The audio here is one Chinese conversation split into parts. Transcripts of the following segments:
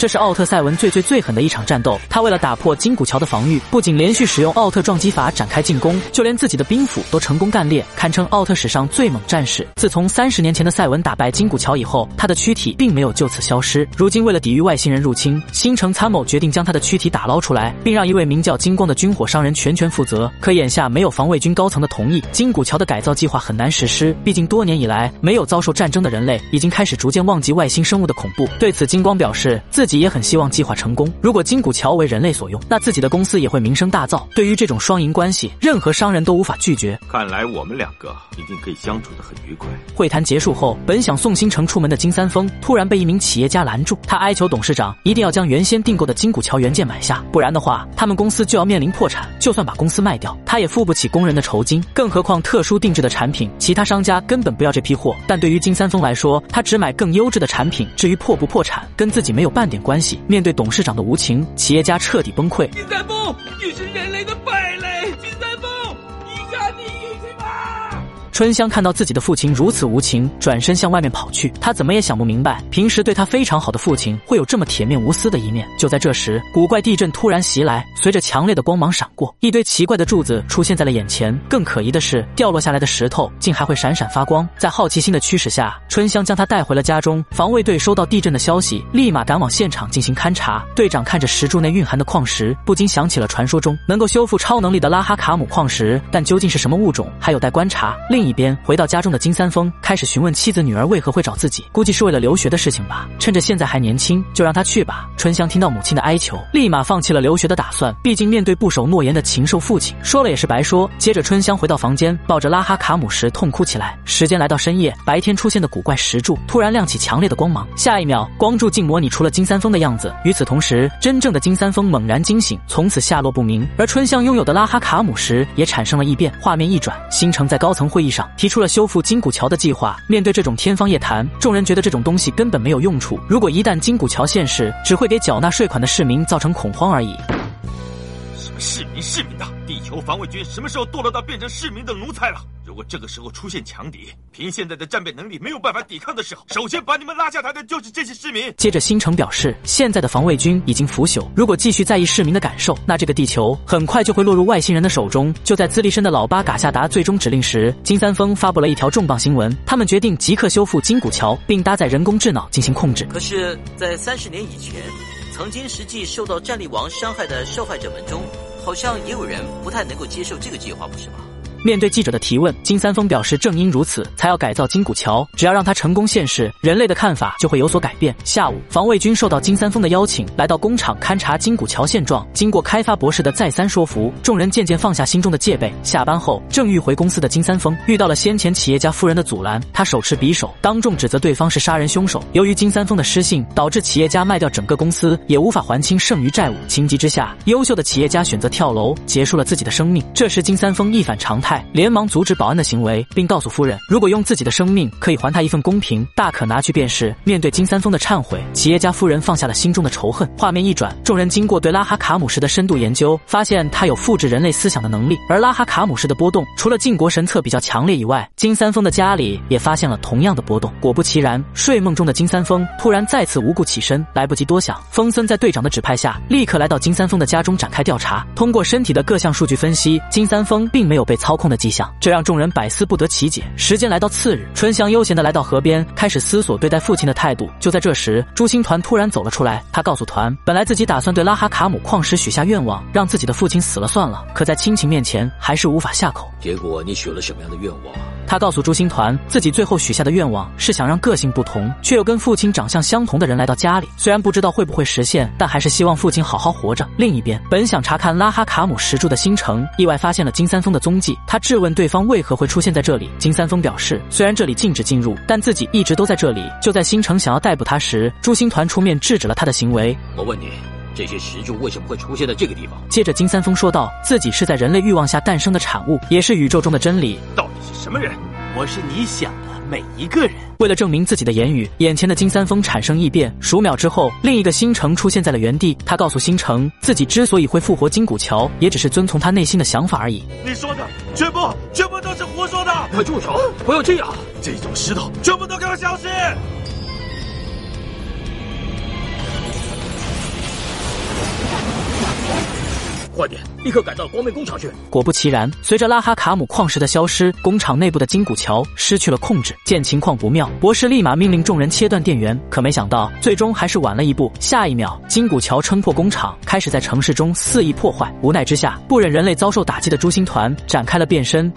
这是奥特赛文最最最狠的一场战斗。他为了打破金古桥的防御，不仅连续使用奥特撞击法展开进攻，就连自己的兵斧都成功干裂，堪称奥特史上最猛战士。自从三十年前的赛文打败金古桥以后，他的躯体并没有就此消失。如今为了抵御外星人入侵，星城参谋决定将他的躯体打捞出来，并让一位名叫金光的军火商人全权负责。可眼下没有防卫军高层的同意，金古桥的改造计划很难实施。毕竟多年以来没有遭受战争的人类，已经开始逐渐忘记外星生物的恐怖。对此，金光表示自己也很希望计划成功。如果金古桥为人类所用，那自己的公司也会名声大噪。对于这种双赢关系，任何商人都无法拒绝。看来我们两个一定可以相处的很愉快。会谈结束后，本想送新城出门的金三丰突然被一名企业家拦住，他哀求董事长一定要将原先订购的金古桥原件买下，不然的话，他们公司就要面临破产。就算把公司卖掉，他也付不起工人的酬金。更何况特殊定制的产品，其他商家根本不要这批货。但对于金三丰来说，他只买更优质的产品。至于破不破产，跟自己没有半点关系。面对董事长的无情，企业家彻底崩溃。你再崩，你是春香看到自己的父亲如此无情，转身向外面跑去。她怎么也想不明白，平时对她非常好的父亲会有这么铁面无私的一面。就在这时，古怪地震突然袭来，随着强烈的光芒闪过，一堆奇怪的柱子出现在了眼前。更可疑的是，掉落下来的石头竟还会闪闪发光。在好奇心的驱使下，春香将他带回了家中。防卫队收到地震的消息，立马赶往现场进行勘查。队长看着石柱内蕴含的矿石，不禁想起了传说中能够修复超能力的拉哈卡姆矿石，但究竟是什么物种，还有待观察。另一一边，回到家中的金三丰开始询问妻子女儿为何会找自己，估计是为了留学的事情吧。趁着现在还年轻，就让他去吧。春香听到母亲的哀求，立马放弃了留学的打算。毕竟面对不守诺言的禽兽父亲，说了也是白说。接着，春香回到房间，抱着拉哈卡姆时痛哭起来。时间来到深夜，白天出现的古怪石柱突然亮起强烈的光芒，下一秒，光柱竟模拟出了金三丰的样子。与此同时，真正的金三丰猛然惊醒，从此下落不明。而春香拥有的拉哈卡姆石也产生了异变。画面一转，星城在高层会议上提出了修复金古桥的计划。面对这种天方夜谭，众人觉得这种东西根本没有用处。如果一旦金古桥现世，只会给缴纳税款的市民造成恐慌而已。什么市民市民的？地球防卫军什么时候堕落到变成市民的奴才了？如果这个时候出现强敌，凭现在的战备能力没有办法抵抗的时候，首先把你们拉下台的就是这些市民。接着，新城表示，现在的防卫军已经腐朽，如果继续在意市民的感受，那这个地球很快就会落入外星人的手中。就在资历深的老八嘎下达最终指令时，金三丰发布了一条重磅新闻：他们决定即刻修复金古桥，并搭载人工智脑进行控制。可是，在三十年以前，曾经实际受到战力王伤害的受害者们中，好像也有人不太能够接受这个计划，不是吗？面对记者的提问，金三丰表示，正因如此，才要改造金古桥。只要让他成功现世，人类的看法就会有所改变。下午，防卫军受到金三丰的邀请，来到工厂勘察金古桥现状。经过开发博士的再三说服，众人渐渐放下心中的戒备。下班后，正欲回公司的金三丰遇到了先前企业家夫人的阻拦，他手持匕首，当众指责对方是杀人凶手。由于金三丰的失信，导致企业家卖掉整个公司，也无法还清剩余债务。情急之下，优秀的企业家选择跳楼，结束了自己的生命。这时，金三丰一反常态。连忙阻止保安的行为，并告诉夫人，如果用自己的生命可以还他一份公平，大可拿去便是。面对金三丰的忏悔，企业家夫人放下了心中的仇恨。画面一转，众人经过对拉哈卡姆石的深度研究，发现他有复制人类思想的能力。而拉哈卡姆石的波动，除了晋国神策比较强烈以外，金三丰的家里也发现了同样的波动。果不其然，睡梦中的金三丰突然再次无故起身，来不及多想，风森在队长的指派下，立刻来到金三丰的家中展开调查。通过身体的各项数据分析，金三丰并没有被操控的迹象。这让众人百思不得其解。时间来到次日，春香悠闲的来到河边，开始思索对待父亲的态度。就在这时，朱星团突然走了出来。他告诉团，本来自己打算对拉哈卡姆矿石许下愿望，让自己的父亲死了算了，可在亲情面前还是无法下口。结果你许了什么样的愿望？他告诉朱星团，自己最后许下的愿望是想让个性不同却又跟父亲长相相同的人来到家里。虽然不知道会不会实现，但还是希望父亲好好活着。另一边，本想查看拉哈卡姆石柱的星城，意外发现了金三丰的踪迹。他质问对方为何会出现在这里。金三丰表示，虽然这里禁止进入，但自己一直都在这里。就在新城想要逮捕他时，朱星团出面制止了他的行为。我问你，这些石柱为什么会出现在这个地方？接着，金三丰说道，自己是在人类欲望下诞生的产物，也是宇宙中的真理。到底是什么人？我是你想的每一个人。为了证明自己的言语，眼前的金三丰产生异变，数秒之后，另一个新城出现在了原地。他告诉新城，自己之所以会复活金古桥，也只是遵从他内心的想法而已。你说的，全部全部都是胡说的。快住手，不要这样。这种石头全部都给我消失。快点。立刻赶到光明工厂去。果不其然，随着拉哈卡姆矿石的消失，工厂内部的金古桥失去了控制。见情况不妙，博士立马命令众人切断电源。可没想到，最终还是晚了一步。下一秒，金古桥撑破工厂，开始在城市中肆意破坏。无奈之下，不忍人类遭受打击的诛星团展开了变身。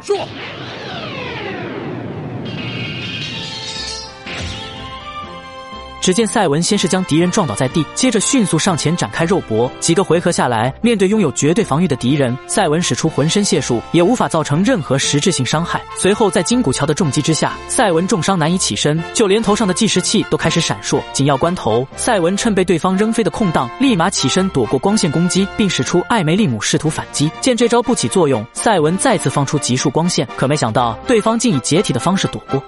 说。只见赛文先是将敌人撞倒在地，接着迅速上前展开肉搏。几个回合下来，面对拥有绝对防御的敌人，赛文使出浑身解数也无法造成任何实质性伤害。随后在金古桥的重击之下，赛文重伤难以起身，就连头上的计时器都开始闪烁。紧要关头，赛文趁被对方扔飞的空档，立马起身躲过光线攻击，并使出艾梅利姆试图反击。见这招不起作用，赛文再次放出极速光线，可没想到对方竟以解体的方式躲过。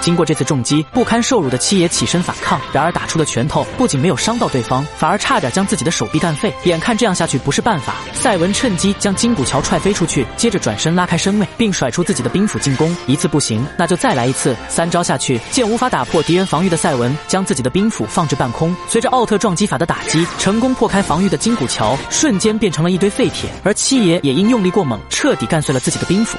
经过这次重击，不堪受辱的七爷起身反抗，然而打出的拳头不仅没有伤到对方，反而差点将自己的手臂干废。眼看这样下去不是办法，赛文趁机将金古桥踹飞出去，接着转身拉开身位，并甩出自己的冰斧进攻。一次不行，那就再来一次。三招下去，见无法打破敌人防御的赛文，将自己的冰斧放置半空，随着奥特撞击法的打击，成功破开防御的金古桥，瞬间变成了一堆废铁。而七爷也因用力过猛，彻底干碎了自己的冰斧。